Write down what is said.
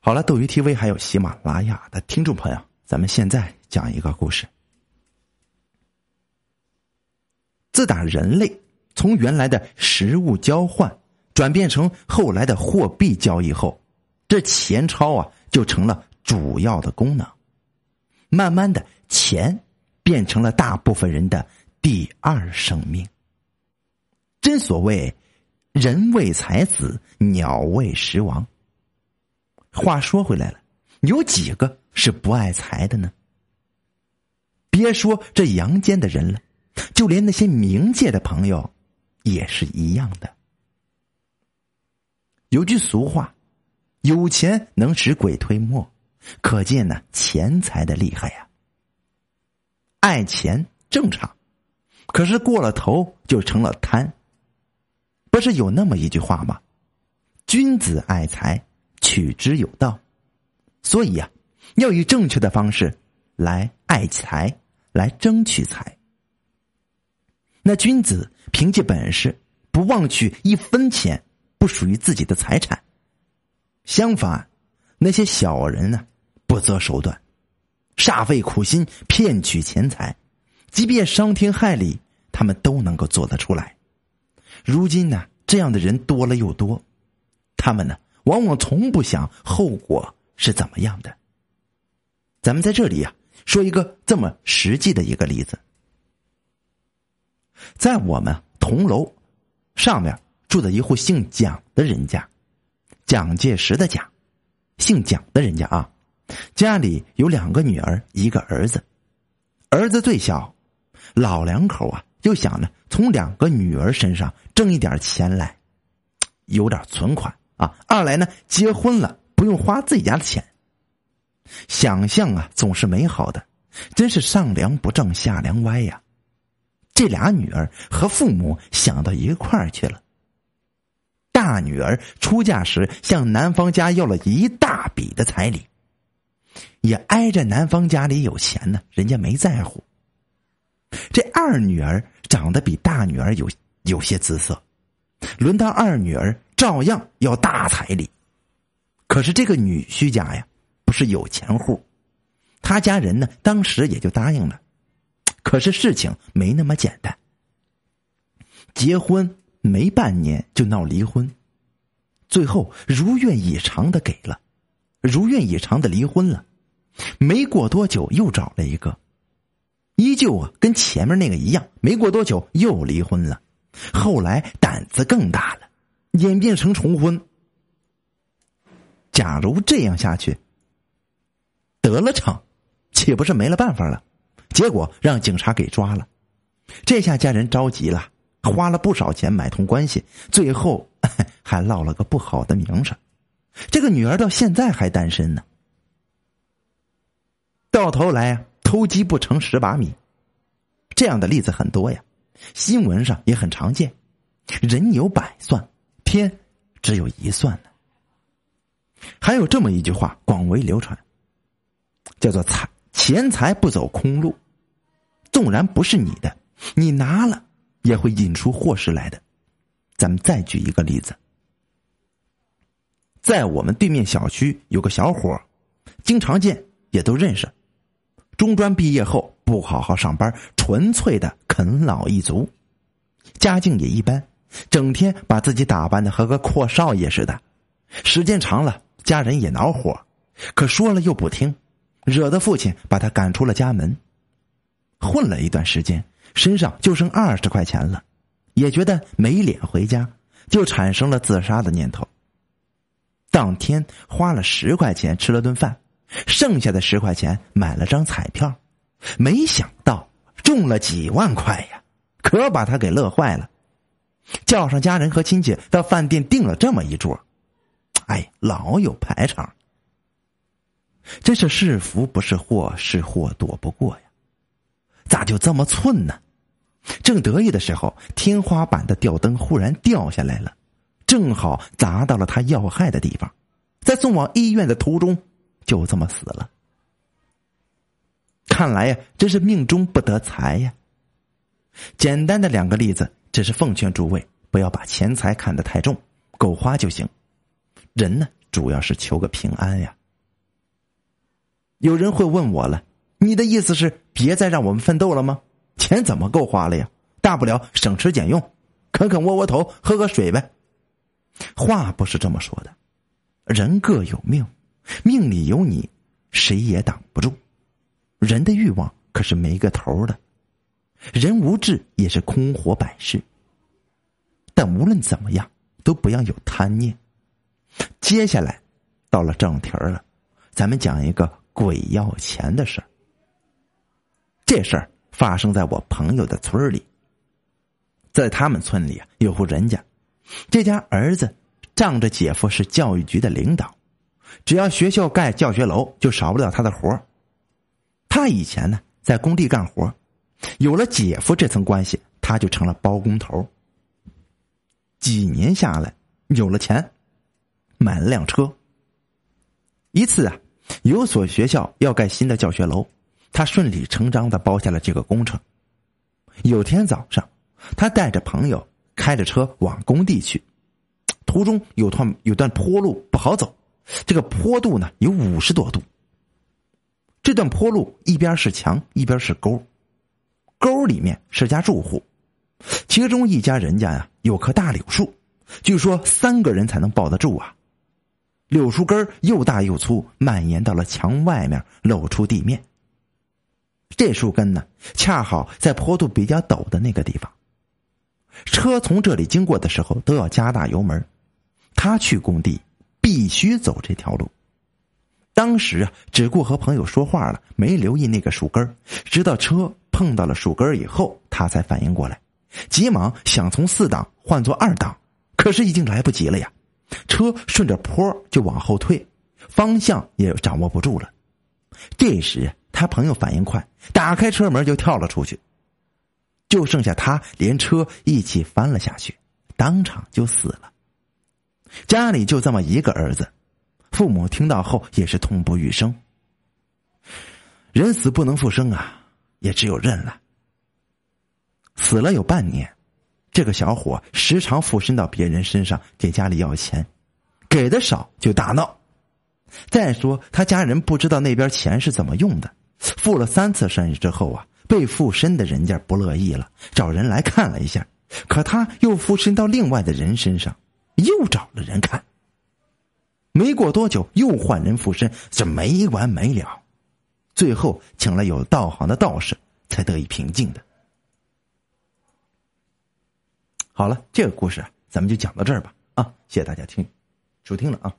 好了，斗鱼 TV 还有喜马拉雅的听众朋友，咱们现在讲一个故事。自打人类从原来的食物交换转变成后来的货币交易后，这钱钞啊就成了主要的功能。慢慢的，钱变成了大部分人的第二生命。真所谓“人为财死，鸟为食亡”。话说回来了，有几个是不爱财的呢？别说这阳间的人了，就连那些冥界的朋友，也是一样的。有句俗话：“有钱能使鬼推磨”，可见呢钱财的厉害呀。爱钱正常，可是过了头就成了贪。不是有那么一句话吗？“君子爱财。”取之有道，所以呀，要以正确的方式来爱财，来争取财。那君子凭借本事，不忘取一分钱不属于自己的财产。相反，那些小人呢，不择手段，煞费苦心骗取钱财，即便伤天害理，他们都能够做得出来。如今呢，这样的人多了又多，他们呢？往往从不想后果是怎么样的。咱们在这里呀，说一个这么实际的一个例子，在我们同楼上面住的一户姓蒋的人家，蒋介石的蒋，姓蒋的人家啊，家里有两个女儿，一个儿子，儿子最小，老两口啊就想着从两个女儿身上挣一点钱来，有点存款。啊，二来呢，结婚了不用花自己家的钱。想象啊，总是美好的，真是上梁不正下梁歪呀。这俩女儿和父母想到一块儿去了。大女儿出嫁时向男方家要了一大笔的彩礼，也挨着男方家里有钱呢，人家没在乎。这二女儿长得比大女儿有有些姿色，轮到二女儿。照样要大彩礼，可是这个女婿家呀，不是有钱户，他家人呢，当时也就答应了。可是事情没那么简单，结婚没半年就闹离婚，最后如愿以偿的给了，如愿以偿的离婚了。没过多久又找了一个，依旧啊跟前面那个一样，没过多久又离婚了。后来胆子更大了。演变成重婚。假如这样下去，得了逞，岂不是没了办法了？结果让警察给抓了，这下家人着急了，花了不少钱买通关系，最后 还落了个不好的名声。这个女儿到现在还单身呢。到头来偷鸡不成蚀把米，这样的例子很多呀，新闻上也很常见。人有百算。天只有一算呢。还有这么一句话广为流传，叫做“财钱财不走空路”，纵然不是你的，你拿了也会引出祸事来的。咱们再举一个例子，在我们对面小区有个小伙经常见，也都认识。中专毕业后不好好上班，纯粹的啃老一族，家境也一般。整天把自己打扮的和个阔少爷似的，时间长了，家人也恼火，可说了又不听，惹得父亲把他赶出了家门。混了一段时间，身上就剩二十块钱了，也觉得没脸回家，就产生了自杀的念头。当天花了十块钱吃了顿饭，剩下的十块钱买了张彩票，没想到中了几万块呀，可把他给乐坏了。叫上家人和亲戚到饭店订了这么一桌，哎，老有排场。这是是福不是祸，是祸躲不过呀。咋就这么寸呢？正得意的时候，天花板的吊灯忽然掉下来了，正好砸到了他要害的地方，在送往医院的途中，就这么死了。看来呀，真是命中不得财呀。简单的两个例子。只是奉劝诸位，不要把钱财看得太重，够花就行。人呢，主要是求个平安呀。有人会问我了，你的意思是别再让我们奋斗了吗？钱怎么够花了呀？大不了省吃俭用，啃啃窝窝头，喝喝水呗。话不是这么说的，人各有命，命里有你，谁也挡不住。人的欲望可是没个头的，人无志也是空活百世。但无论怎么样，都不要有贪念。接下来，到了正题儿了，咱们讲一个鬼要钱的事儿。这事儿发生在我朋友的村里，在他们村里啊，有户人家，这家儿子仗着姐夫是教育局的领导，只要学校盖教学楼，就少不了他的活他以前呢在工地干活，有了姐夫这层关系，他就成了包工头。几年下来，有了钱，买了辆车。一次啊，有所学校要盖新的教学楼，他顺理成章的包下了这个工程。有天早上，他带着朋友开着车往工地去，途中有段有段坡路不好走，这个坡度呢有五十多度。这段坡路一边是墙，一边是沟，沟里面是家住户。其中一家人家呀，有棵大柳树，据说三个人才能抱得住啊。柳树根又大又粗，蔓延到了墙外面，露出地面。这树根呢，恰好在坡度比较陡的那个地方。车从这里经过的时候，都要加大油门。他去工地必须走这条路。当时啊，只顾和朋友说话了，没留意那个树根直到车碰到了树根以后，他才反应过来。急忙想从四档换作二档，可是已经来不及了呀！车顺着坡就往后退，方向也掌握不住了。这时他朋友反应快，打开车门就跳了出去，就剩下他连车一起翻了下去，当场就死了。家里就这么一个儿子，父母听到后也是痛不欲生。人死不能复生啊，也只有认了。死了有半年，这个小伙时常附身到别人身上给家里要钱，给的少就大闹。再说他家人不知道那边钱是怎么用的，附了三次身之后啊，被附身的人家不乐意了，找人来看了一下，可他又附身到另外的人身上，又找了人看。没过多久，又换人附身，这没完没了。最后请了有道行的道士，才得以平静的。好了，这个故事啊咱们就讲到这儿吧。啊，谢谢大家听，收听了啊。